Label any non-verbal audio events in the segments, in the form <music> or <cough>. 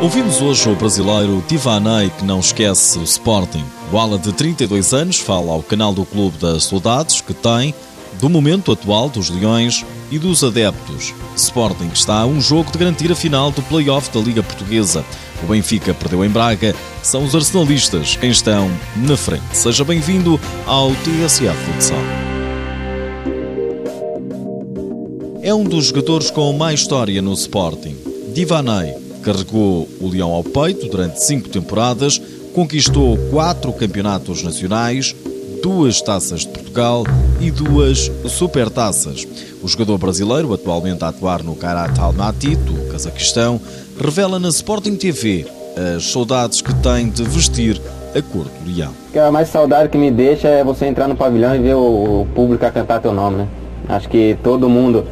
Ouvimos hoje o brasileiro Divanei que não esquece o Sporting. O ala de 32 anos fala ao canal do Clube das Saudades que tem do momento atual dos Leões e dos adeptos. Sporting está a um jogo de garantir a final do play-off da Liga Portuguesa. O Benfica perdeu em Braga, são os arsenalistas quem estão na frente. Seja bem-vindo ao TSF Futsal. É um dos jogadores com mais história no Sporting. Divanei carregou o Leão ao peito durante cinco temporadas, conquistou quatro campeonatos nacionais, duas taças de Portugal e duas supertaças. O jogador brasileiro, atualmente a atuar no Kairat Almaty, do Cazaquistão, revela na Sporting TV as saudades que tem de vestir a cor do leão. A mais saudade que me deixa é você entrar no pavilhão e ver o público a cantar teu nome, né? Acho que todo mundo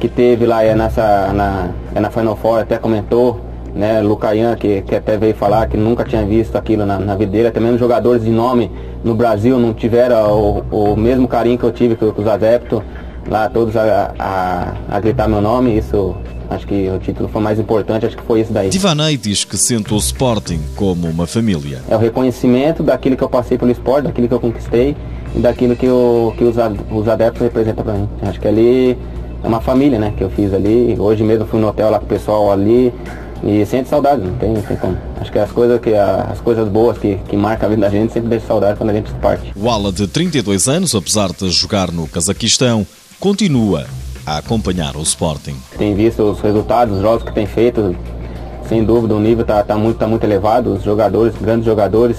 que teve lá é nessa na, é na Final Four até comentou né, Lucaian, que, que até veio falar que nunca tinha visto aquilo na, na vida dele, até mesmo jogadores de nome no Brasil não tiveram o, o mesmo carinho que eu tive com, com os adeptos, lá todos a, a, a, gritar meu nome, isso acho que o título foi mais importante, acho que foi isso daí. Divanei diz que sente o Sporting como uma família. É o reconhecimento daquilo que eu passei pelo esporte, daquilo que eu conquistei e daquilo que, eu, que os, os adeptos representam para mim. Acho que ali é uma família, né, que eu fiz ali. Hoje mesmo fui no hotel lá com o pessoal ali, e sente saudade, não tem, tem como. Acho que as coisas, que, as coisas boas que, que marcam a vida da gente sempre deixa saudade quando a gente parte. O Ala, de 32 anos, apesar de jogar no Cazaquistão, continua a acompanhar o Sporting. Tem visto os resultados, os jogos que tem feito, sem dúvida o nível está tá muito, tá muito elevado, os jogadores, grandes jogadores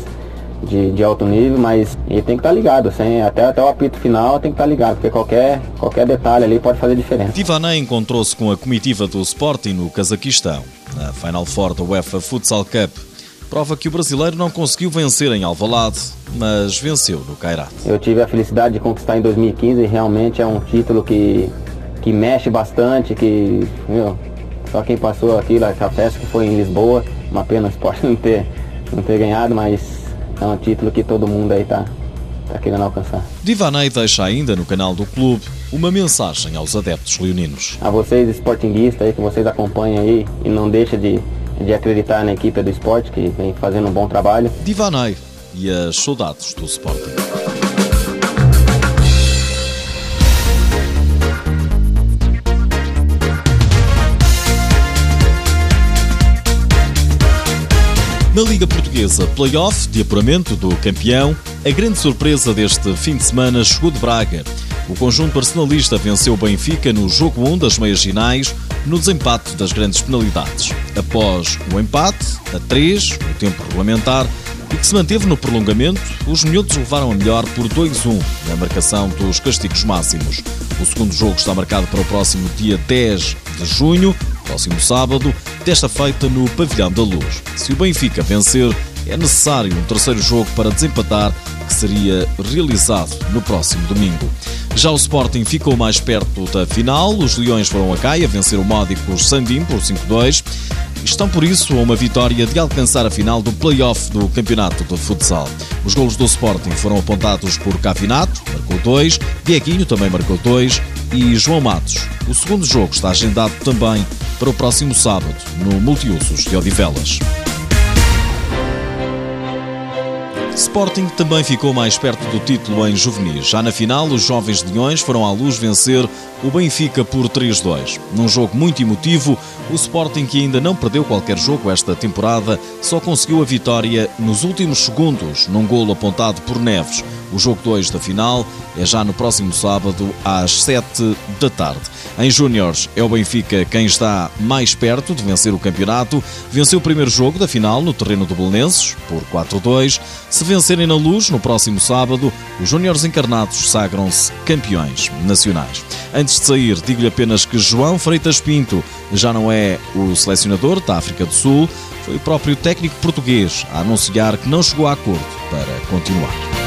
de, de alto nível, mas ele tem que estar tá ligado, assim, até, até o apito final tem que estar tá ligado, porque qualquer, qualquer detalhe ali pode fazer diferença. Divanei encontrou-se com a comitiva do Sporting no Cazaquistão, na Final Four da UEFA Futsal Cup. Prova que o brasileiro não conseguiu vencer em Alvalade, mas venceu no Kairat. Eu tive a felicidade de conquistar em 2015 e realmente é um título que, que mexe bastante, que meu, só quem passou aquilo, essa festa que foi em Lisboa, uma pena o esporte <laughs> não ter, não ter ganhado, mas é um título que todo mundo aí tá, tá querendo alcançar. Divanei deixa ainda no canal do clube uma mensagem aos adeptos leoninos. A vocês esportinguistas aí que vocês acompanham aí e não deixa de, de acreditar na equipe do esporte que vem fazendo um bom trabalho. Divanei e as saudades do Sporting. Na Liga Portuguesa Playoff de apuramento do campeão, a grande surpresa deste fim de semana chegou de Braga. O conjunto arsenalista venceu o Benfica no jogo 1 das meias finais, no desempate das grandes penalidades. Após o empate, a 3, no tempo regulamentar, e que se manteve no prolongamento, os miúdos levaram a melhor por 2-1 na marcação dos castigos máximos. O segundo jogo está marcado para o próximo dia 10 de junho, próximo sábado, desta feita no Pavilhão da Luz. Se o Benfica vencer, é necessário um terceiro jogo para desempatar, que seria realizado no próximo domingo. Já o Sporting ficou mais perto da final. Os Leões foram a Caia vencer o Módicos Sandim por 5-2 estão por isso a uma vitória de alcançar a final do play-off do campeonato de futsal. Os golos do Sporting foram apontados por Cavinato, marcou dois, Dieguinho também marcou dois e João Matos. O segundo jogo está agendado também para o próximo sábado, no Multiusos de Odivelas. Sporting também ficou mais perto do título em juvenis. Já na final, os jovens leões foram à luz vencer o Benfica por 3-2. Num jogo muito emotivo, o Sporting, que ainda não perdeu qualquer jogo esta temporada, só conseguiu a vitória nos últimos segundos, num golo apontado por Neves. O jogo 2 da final é já no próximo sábado, às 7 da tarde. Em Júniores, é o Benfica quem está mais perto de vencer o campeonato. Venceu o primeiro jogo da final no terreno do Belenenses, por 4-2. Se vencerem na luz, no próximo sábado, os Júniores encarnados sagram-se campeões nacionais. Antes de sair, digo-lhe apenas que João Freitas Pinto já não é o selecionador da África do Sul, foi o próprio técnico português a anunciar que não chegou a acordo para continuar.